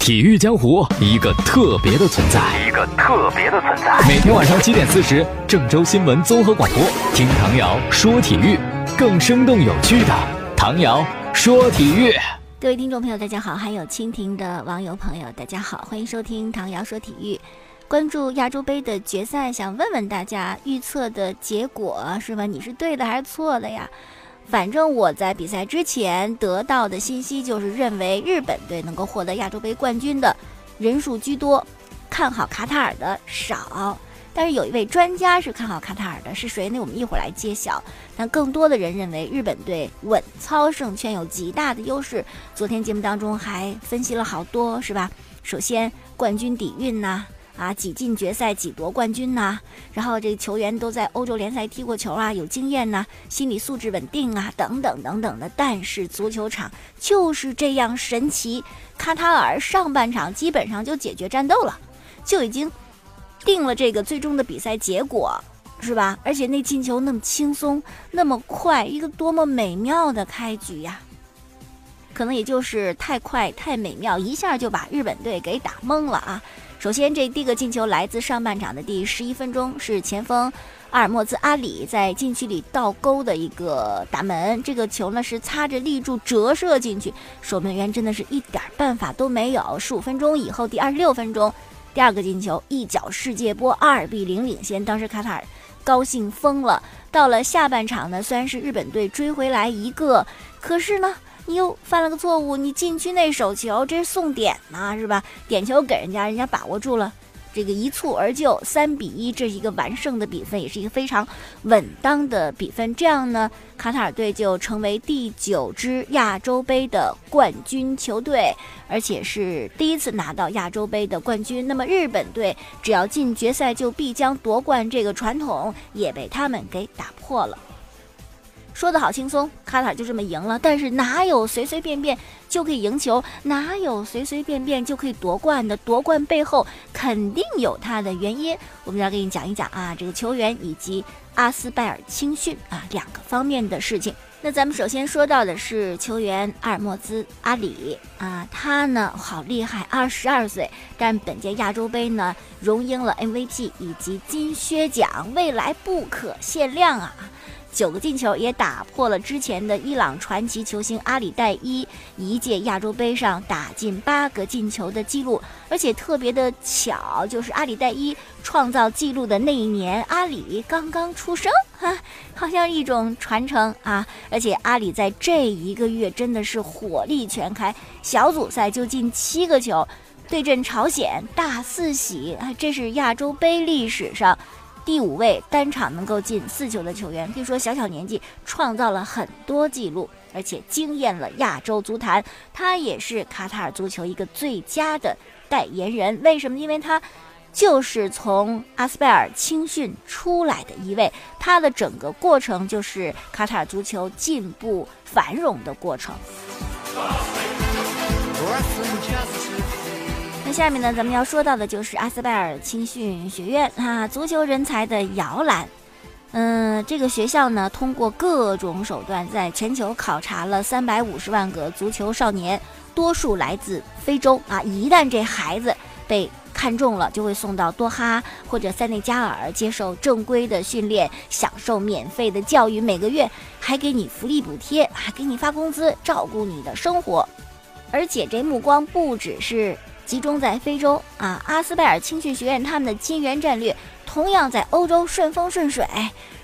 体育江湖一个特别的存在，一个特别的存在。每天晚上七点四十，郑州新闻综合广播，听唐瑶说体育，更生动有趣的唐瑶说体育。各位听众朋友，大家好；还有蜻蜓的网友朋友，大家好，欢迎收听唐瑶说体育。关注亚洲杯的决赛，想问问大家预测的结果是吧？你是对的还是错的呀？反正我在比赛之前得到的信息就是认为日本队能够获得亚洲杯冠军的人数居多，看好卡塔尔的少。但是有一位专家是看好卡塔尔的，是谁呢？我们一会儿来揭晓。但更多的人认为日本队稳操胜券，有极大的优势。昨天节目当中还分析了好多，是吧？首先冠军底蕴呐。挤进决赛，挤夺冠军呐！然后这个球员都在欧洲联赛踢过球啊，有经验呐，心理素质稳定啊，等等等等的。但是足球场就是这样神奇，卡塔尔上半场基本上就解决战斗了，就已经定了这个最终的比赛结果，是吧？而且那进球那么轻松，那么快，一个多么美妙的开局呀！可能也就是太快太美妙，一下就把日本队给打懵了啊！首先，这第一个进球来自上半场的第十一分钟，是前锋阿尔莫兹阿里在禁区里倒钩的一个打门。这个球呢是擦着立柱折射进去，守门员真的是一点办法都没有。十五分钟以后，第二十六分钟，第二个进球，一脚世界波，二比零领先。当时卡塔尔高兴疯了。到了下半场呢，虽然是日本队追回来一个，可是呢。你又犯了个错误，你禁区内手球，这是送点呐，是吧？点球给人家，人家把握住了，这个一蹴而就，三比一，这是一个完胜的比分，也是一个非常稳当的比分。这样呢，卡塔尔队就成为第九支亚洲杯的冠军球队，而且是第一次拿到亚洲杯的冠军。那么日本队只要进决赛就必将夺冠，这个传统也被他们给打破了。说的好轻松，卡塔尔就这么赢了。但是哪有随随便便就可以赢球？哪有随随便便就可以夺冠的？夺冠背后肯定有它的原因。我们要给你讲一讲啊，这个球员以及阿斯拜尔青训啊两个方面的事情。那咱们首先说到的是球员阿尔莫兹阿里啊，他呢好厉害，二十二岁，但本届亚洲杯呢荣膺了 MVP 以及金靴奖，未来不可限量啊。九个进球也打破了之前的伊朗传奇球星阿里代伊一届亚洲杯上打进八个进球的记录，而且特别的巧，就是阿里代伊创造纪录的那一年，阿里刚刚出生，哈，好像一种传承啊！而且阿里在这一个月真的是火力全开，小组赛就进七个球，对阵朝鲜大四喜，这是亚洲杯历史上。第五位单场能够进四球的球员，可以说小小年纪创造了很多记录，而且惊艳了亚洲足坛。他也是卡塔尔足球一个最佳的代言人。为什么？因为他就是从阿斯拜尔青训出来的一位，他的整个过程就是卡塔尔足球进步繁荣的过程。下面呢，咱们要说到的就是阿斯拜尔青训学院啊，足球人才的摇篮。嗯，这个学校呢，通过各种手段，在全球考察了三百五十万个足球少年，多数来自非洲啊。一旦这孩子被看中了，就会送到多哈或者塞内加尔接受正规的训练，享受免费的教育，每个月还给你福利补贴，还给你发工资，照顾你的生活。而且这目光不只是。集中在非洲啊，阿斯拜尔青训学院他们的金元战略同样在欧洲顺风顺水，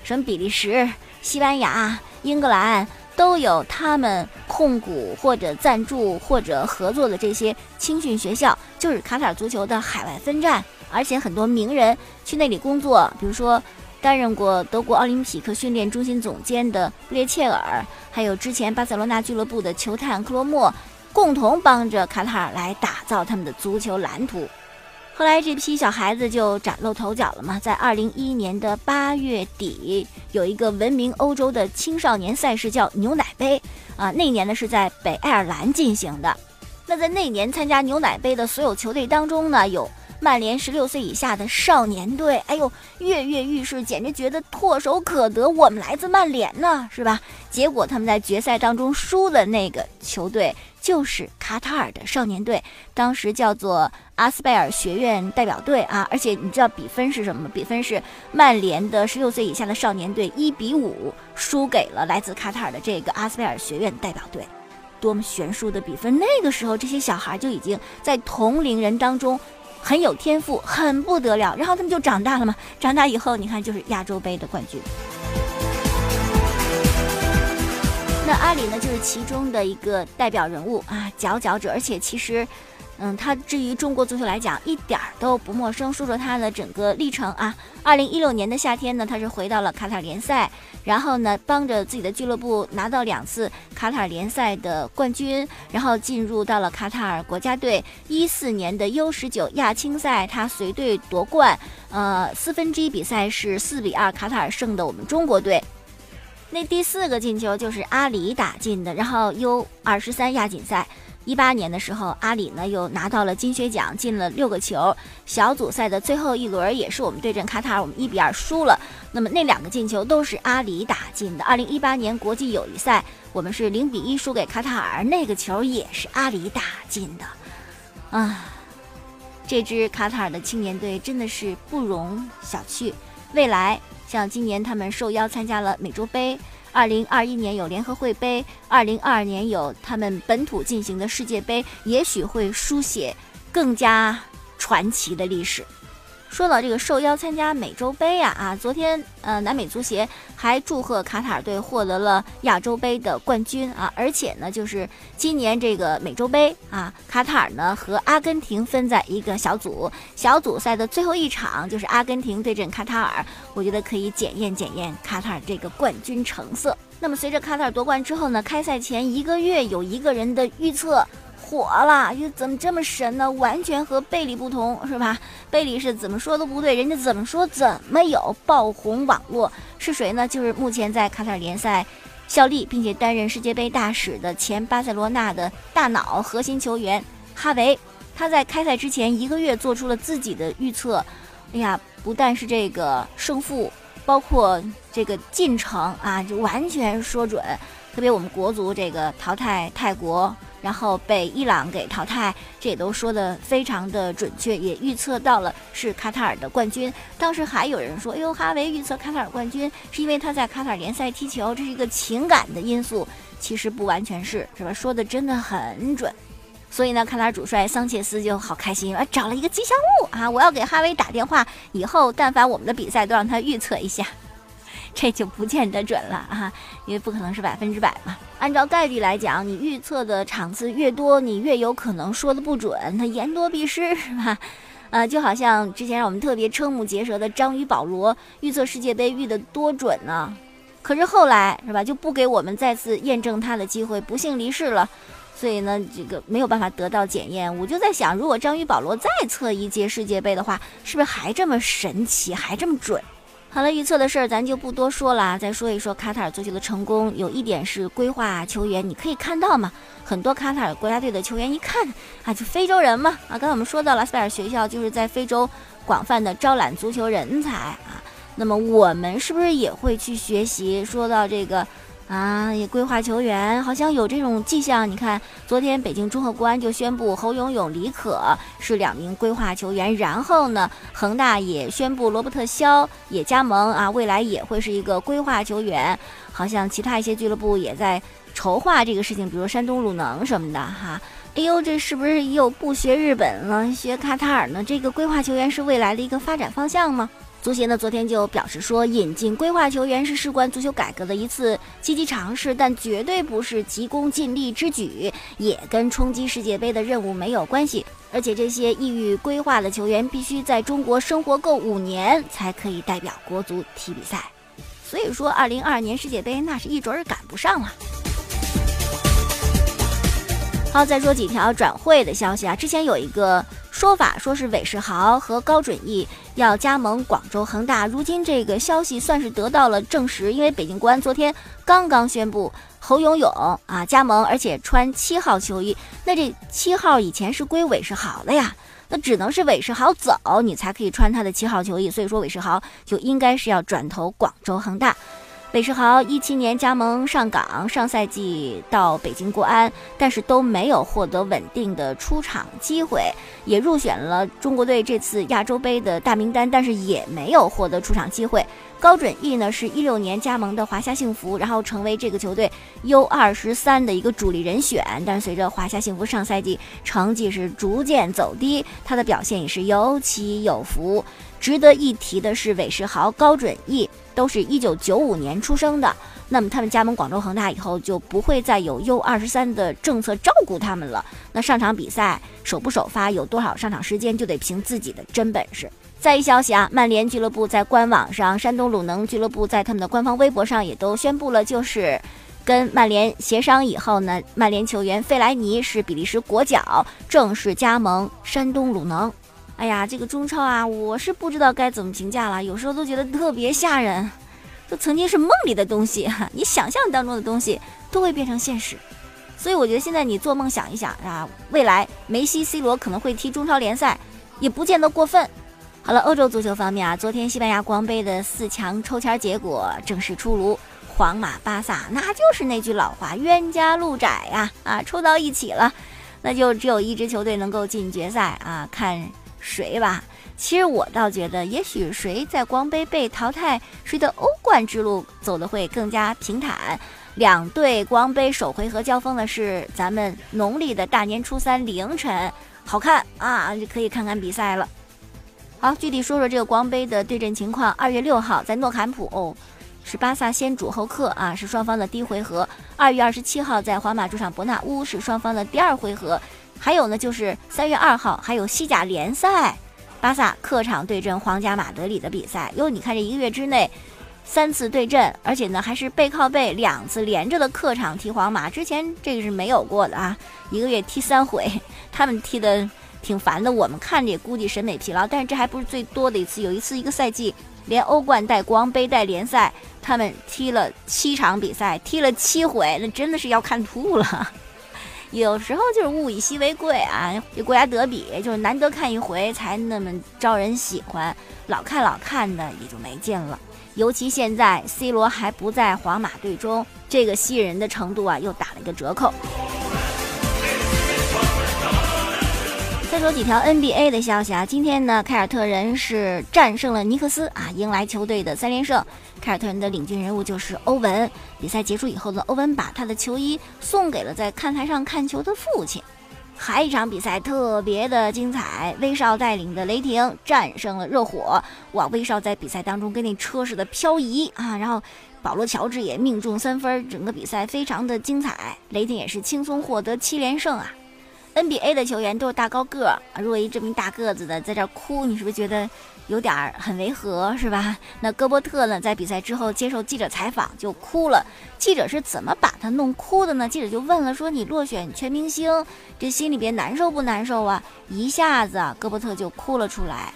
什么比利时、西班牙、英格兰都有他们控股或者赞助或者合作的这些青训学校，就是卡塔尔足球的海外分站。而且很多名人去那里工作，比如说担任过德国奥林匹克训练中心总监的布列切尔，还有之前巴塞罗那俱乐部的球探克罗莫。共同帮着卡塔尔来打造他们的足球蓝图，后来这批小孩子就崭露头角了嘛。在二零一一年的八月底，有一个闻名欧洲的青少年赛事叫牛奶杯啊，那年呢是在北爱尔兰进行的。那在那年参加牛奶杯的所有球队当中呢，有。曼联十六岁以下的少年队，哎呦，跃跃欲试，简直觉得唾手可得。我们来自曼联呢，是吧？结果他们在决赛当中输的那个球队，就是卡塔尔的少年队，当时叫做阿斯贝尔学院代表队啊。而且你知道比分是什么？比分是曼联的十六岁以下的少年队一比五输给了来自卡塔尔的这个阿斯贝尔学院代表队，多么悬殊的比分！那个时候这些小孩就已经在同龄人当中很有天赋，很不得了。然后他们就长大了嘛，长大以后你看就是亚洲杯的冠军。那阿里呢，就是其中的一个代表人物啊，佼佼者。而且其实，嗯，他至于中国足球来讲，一点儿都不陌生。说说他的整个历程啊，二零一六年的夏天呢，他是回到了卡塔尔联赛，然后呢，帮着自己的俱乐部拿到两次卡塔尔联赛的冠军，然后进入到了卡塔尔国家队。一四年的 U 十九亚青赛，他随队夺冠。呃，四分之一比赛是四比二卡塔尔胜的我们中国队。那第四个进球就是阿里打进的，然后 U 二十三亚锦赛，一八年的时候，阿里呢又拿到了金靴奖，进了六个球。小组赛的最后一轮也是我们对阵卡塔尔，我们一比二输了。那么那两个进球都是阿里打进的。二零一八年国际友谊赛，我们是零比一输给卡塔尔，那个球也是阿里打进的。啊，这支卡塔尔的青年队真的是不容小觑，未来。像今年他们受邀参加了美洲杯，二零二一年有联合会杯，二零二二年有他们本土进行的世界杯，也许会书写更加传奇的历史。说到这个受邀参加美洲杯呀，啊，昨天呃，南美足协还祝贺卡塔尔队获得了亚洲杯的冠军啊，而且呢，就是今年这个美洲杯啊，卡塔尔呢和阿根廷分在一个小组，小组赛的最后一场就是阿根廷对阵卡塔尔，我觉得可以检验检验卡塔尔这个冠军成色。那么随着卡塔尔夺冠之后呢，开赛前一个月有一个人的预测。火了，又怎么这么神呢？完全和贝里不同，是吧？贝里是怎么说都不对，人家怎么说怎么有爆红网络。是谁呢？就是目前在卡塔尔联赛效力，并且担任世界杯大使的前巴塞罗那的大脑核心球员哈维。他在开赛之前一个月做出了自己的预测。哎呀，不但是这个胜负，包括这个进程啊，就完全说准。特别我们国足这个淘汰泰国。然后被伊朗给淘汰，这也都说的非常的准确，也预测到了是卡塔尔的冠军。当时还有人说：“哎呦，哈维预测卡塔尔冠军是因为他在卡塔尔联赛踢球，这是一个情感的因素。”其实不完全是，是吧？说的真的很准。所以呢，卡塔尔主帅桑切斯就好开心啊，找了一个吉祥物啊，我要给哈维打电话，以后但凡我们的比赛都让他预测一下。这就不见得准了啊，因为不可能是百分之百嘛。按照概率来讲，你预测的场次越多，你越有可能说的不准。他言多必失，是吧？呃，就好像之前让我们特别瞠目结舌的章鱼保罗预测世界杯预的多准呢，可是后来是吧，就不给我们再次验证他的机会，不幸离世了。所以呢，这个没有办法得到检验。我就在想，如果章鱼保罗再测一届世界杯的话，是不是还这么神奇，还这么准？好了，预测的事儿咱就不多说了。再说一说卡塔尔足球的成功，有一点是规划球员，你可以看到嘛，很多卡塔尔国家队的球员一看啊，就非洲人嘛啊。刚才我们说到了，斯贝尔学校就是在非洲广泛的招揽足球人才啊。那么我们是不是也会去学习？说到这个。啊，也规划球员，好像有这种迹象。你看，昨天北京中赫国安就宣布侯永永、李可是两名规划球员，然后呢，恒大也宣布罗伯特肖也加盟啊，未来也会是一个规划球员。好像其他一些俱乐部也在筹划这个事情，比如山东鲁能什么的哈。哎呦，这是不是又不学日本了，学卡塔尔呢？这个规划球员是未来的一个发展方向吗？足协呢，昨天就表示说，引进规划球员是事关足球改革的一次积极尝试，但绝对不是急功近利之举，也跟冲击世界杯的任务没有关系。而且这些意欲规划的球员必须在中国生活够五年，才可以代表国足踢比赛。所以说，二零二二年世界杯那是一准儿赶不上了。好，再说几条转会的消息啊，之前有一个。说法说是韦世豪和高准翼要加盟广州恒大，如今这个消息算是得到了证实，因为北京国安昨天刚刚宣布侯永永啊加盟，而且穿七号球衣。那这七号以前是归韦世豪的呀，那只能是韦世豪走，你才可以穿他的七号球衣。所以说韦世豪就应该是要转投广州恒大。韦世豪一七年加盟上港，上赛季到北京国安，但是都没有获得稳定的出场机会，也入选了中国队这次亚洲杯的大名单，但是也没有获得出场机会。高准翼呢是一六年加盟的华夏幸福，然后成为这个球队 U 二十三的一个主力人选，但是随着华夏幸福上赛季成绩是逐渐走低，他的表现也是有起有伏。值得一提的是，韦世豪、高准翼。都是一九九五年出生的，那么他们加盟广州恒大以后，就不会再有 U 二十三的政策照顾他们了。那上场比赛首不首发，有多少上场时间，就得凭自己的真本事。再一消息啊，曼联俱乐部在官网上，山东鲁能俱乐部在他们的官方微博上也都宣布了，就是跟曼联协商以后呢，曼联球员费莱尼是比利时国脚，正式加盟山东鲁能。哎呀，这个中超啊，我是不知道该怎么评价了。有时候都觉得特别吓人，就曾经是梦里的东西，你想象当中的东西都会变成现实。所以我觉得现在你做梦想一想啊，未来梅西、C 罗可能会踢中超联赛，也不见得过分。好了，欧洲足球方面啊，昨天西班牙国王杯的四强抽签结果正式出炉，皇马、巴萨，那就是那句老话，冤家路窄呀，啊，抽到一起了，那就只有一支球队能够进决赛啊，看。谁吧？其实我倒觉得，也许谁在光杯被淘汰，谁的欧冠之路走得会更加平坦。两队光杯首回合交锋的是咱们农历的大年初三凌晨，好看啊，就可以看看比赛了。好，具体说说这个光杯的对阵情况。二月六号在诺坎普，哦，是巴萨先主后客啊，是双方的第一回合。二月二十七号在皇马主场伯纳乌，是双方的第二回合。还有呢，就是三月二号还有西甲联赛，巴萨客场对阵皇家马德里的比赛。哟，你看这一个月之内三次对阵，而且呢还是背靠背两次连着的客场踢皇马，之前这个是没有过的啊！一个月踢三回，他们踢的挺烦的，我们看着也估计审美疲劳。但是这还不是最多的一次，有一次一个赛季连欧冠带光杯带联赛，他们踢了七场比赛，踢了七回，那真的是要看吐了。有时候就是物以稀为贵啊，这国家德比就是难得看一回才那么招人喜欢，老看老看的也就没劲了。尤其现在 C 罗还不在皇马队中，这个吸引人的程度啊又打了一个折扣。再说几条 NBA 的消息啊，今天呢，凯尔特人是战胜了尼克斯啊，迎来球队的三连胜。凯尔特人的领军人物就是欧文。比赛结束以后呢，欧文把他的球衣送给了在看台上看球的父亲。还一场比赛特别的精彩，威少带领的雷霆战胜了热火。哇，威少在比赛当中跟那车似的漂移啊，然后保罗乔治也命中三分，整个比赛非常的精彩。雷霆也是轻松获得七连胜啊。NBA 的球员都是大高个儿，如果一这么大个子的在这儿哭，你是不是觉得有点儿很违和，是吧？那戈伯特呢，在比赛之后接受记者采访就哭了。记者是怎么把他弄哭的呢？记者就问了，说你落选全明星，这心里边难受不难受啊？一下子戈伯特就哭了出来。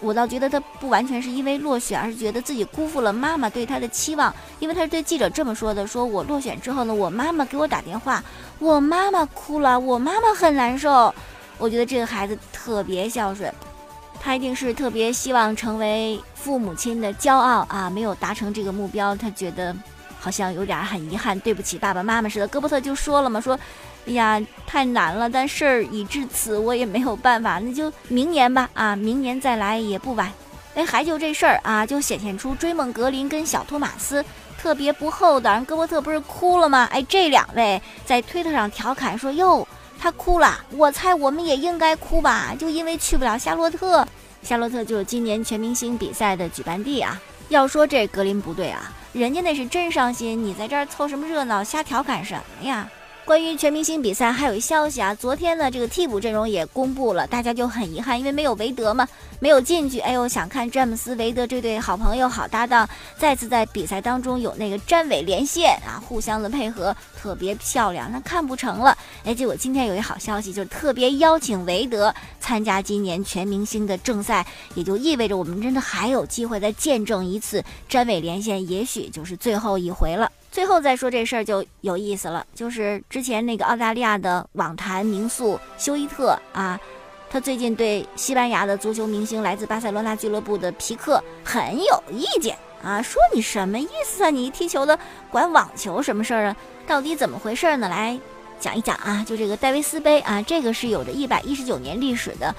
我倒觉得他不完全是因为落选，而是觉得自己辜负了妈妈对他的期望。因为他是对记者这么说的：说我落选之后呢，我妈妈给我打电话，我妈妈哭了，我妈妈很难受。我觉得这个孩子特别孝顺，他一定是特别希望成为父母亲的骄傲啊！没有达成这个目标，他觉得好像有点很遗憾，对不起爸爸妈妈似的。戈伯特就说了嘛，说。哎呀，太难了！但事儿已至此，我也没有办法，那就明年吧。啊，明年再来也不晚。哎，还就这事儿啊，就显现出追梦格林跟小托马斯特别不厚道。戈伯特不是哭了吗？哎，这两位在推特上调侃说：“哟，他哭了，我猜我们也应该哭吧？就因为去不了夏洛特，夏洛特就是今年全明星比赛的举办地啊。要说这格林不对啊，人家那是真伤心，你在这儿凑什么热闹，瞎调侃什么呀？”关于全明星比赛，还有一消息啊，昨天呢，这个替补阵容也公布了，大家就很遗憾，因为没有韦德嘛，没有进去。哎呦，想看詹姆斯、韦德这对好朋友、好搭档再次在比赛当中有那个詹韦连线啊，互相的配合特别漂亮，那看不成了。哎，结果今天有一好消息，就是特别邀请韦德参加今年全明星的正赛，也就意味着我们真的还有机会再见证一次詹韦连线，也许就是最后一回了。最后再说这事儿就有意思了，就是之前那个澳大利亚的网坛名宿休伊特啊，他最近对西班牙的足球明星来自巴塞罗那俱乐部的皮克很有意见啊，说你什么意思啊？你踢球的管网球什么事儿啊？到底怎么回事呢？来讲一讲啊，就这个戴维斯杯啊，这个是有着一百一十九年历史的。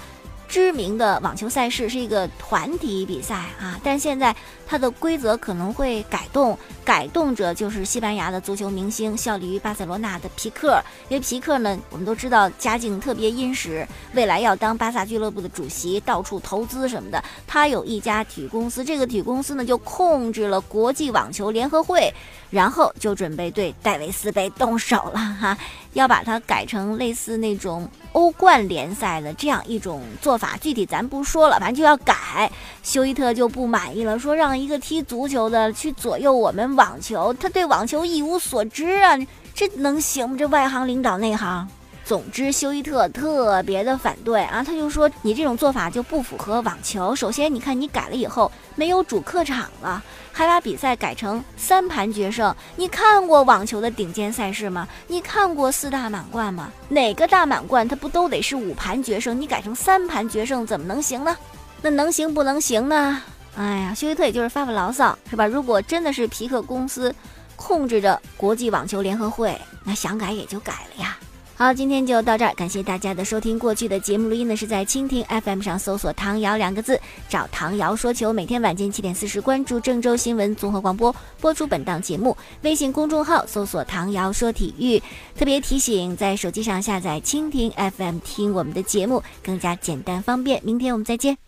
知名的网球赛事是一个团体比赛啊，但现在它的规则可能会改动，改动者就是西班牙的足球明星，效力于巴塞罗那的皮克。因为皮克呢，我们都知道家境特别殷实，未来要当巴萨俱乐部的主席，到处投资什么的。他有一家体育公司，这个体育公司呢就控制了国际网球联合会，然后就准备对戴维斯杯动手了哈，要把它改成类似那种。欧冠联赛的这样一种做法，具体咱不说了，反正就要改。休伊特就不满意了，说让一个踢足球的去左右我们网球，他对网球一无所知啊，这能行吗？这外行领导内行。总之，休伊特特别的反对啊，他就说你这种做法就不符合网球。首先，你看你改了以后没有主客场了，还把比赛改成三盘决胜。你看过网球的顶尖赛事吗？你看过四大满贯吗？哪个大满贯它不都得是五盘决胜？你改成三盘决胜怎么能行呢？那能行不能行呢？哎呀，休伊特也就是发发牢骚是吧？如果真的是皮克公司控制着国际网球联合会，那想改也就改了呀。好，今天就到这儿，感谢大家的收听。过去的节目录音呢是在蜻蜓 FM 上搜索“唐瑶”两个字，找唐瑶说球。每天晚间七点四十，关注郑州新闻综合广播播出本档节目。微信公众号搜索“唐瑶说体育”。特别提醒，在手机上下载蜻蜓 FM 听我们的节目更加简单方便。明天我们再见。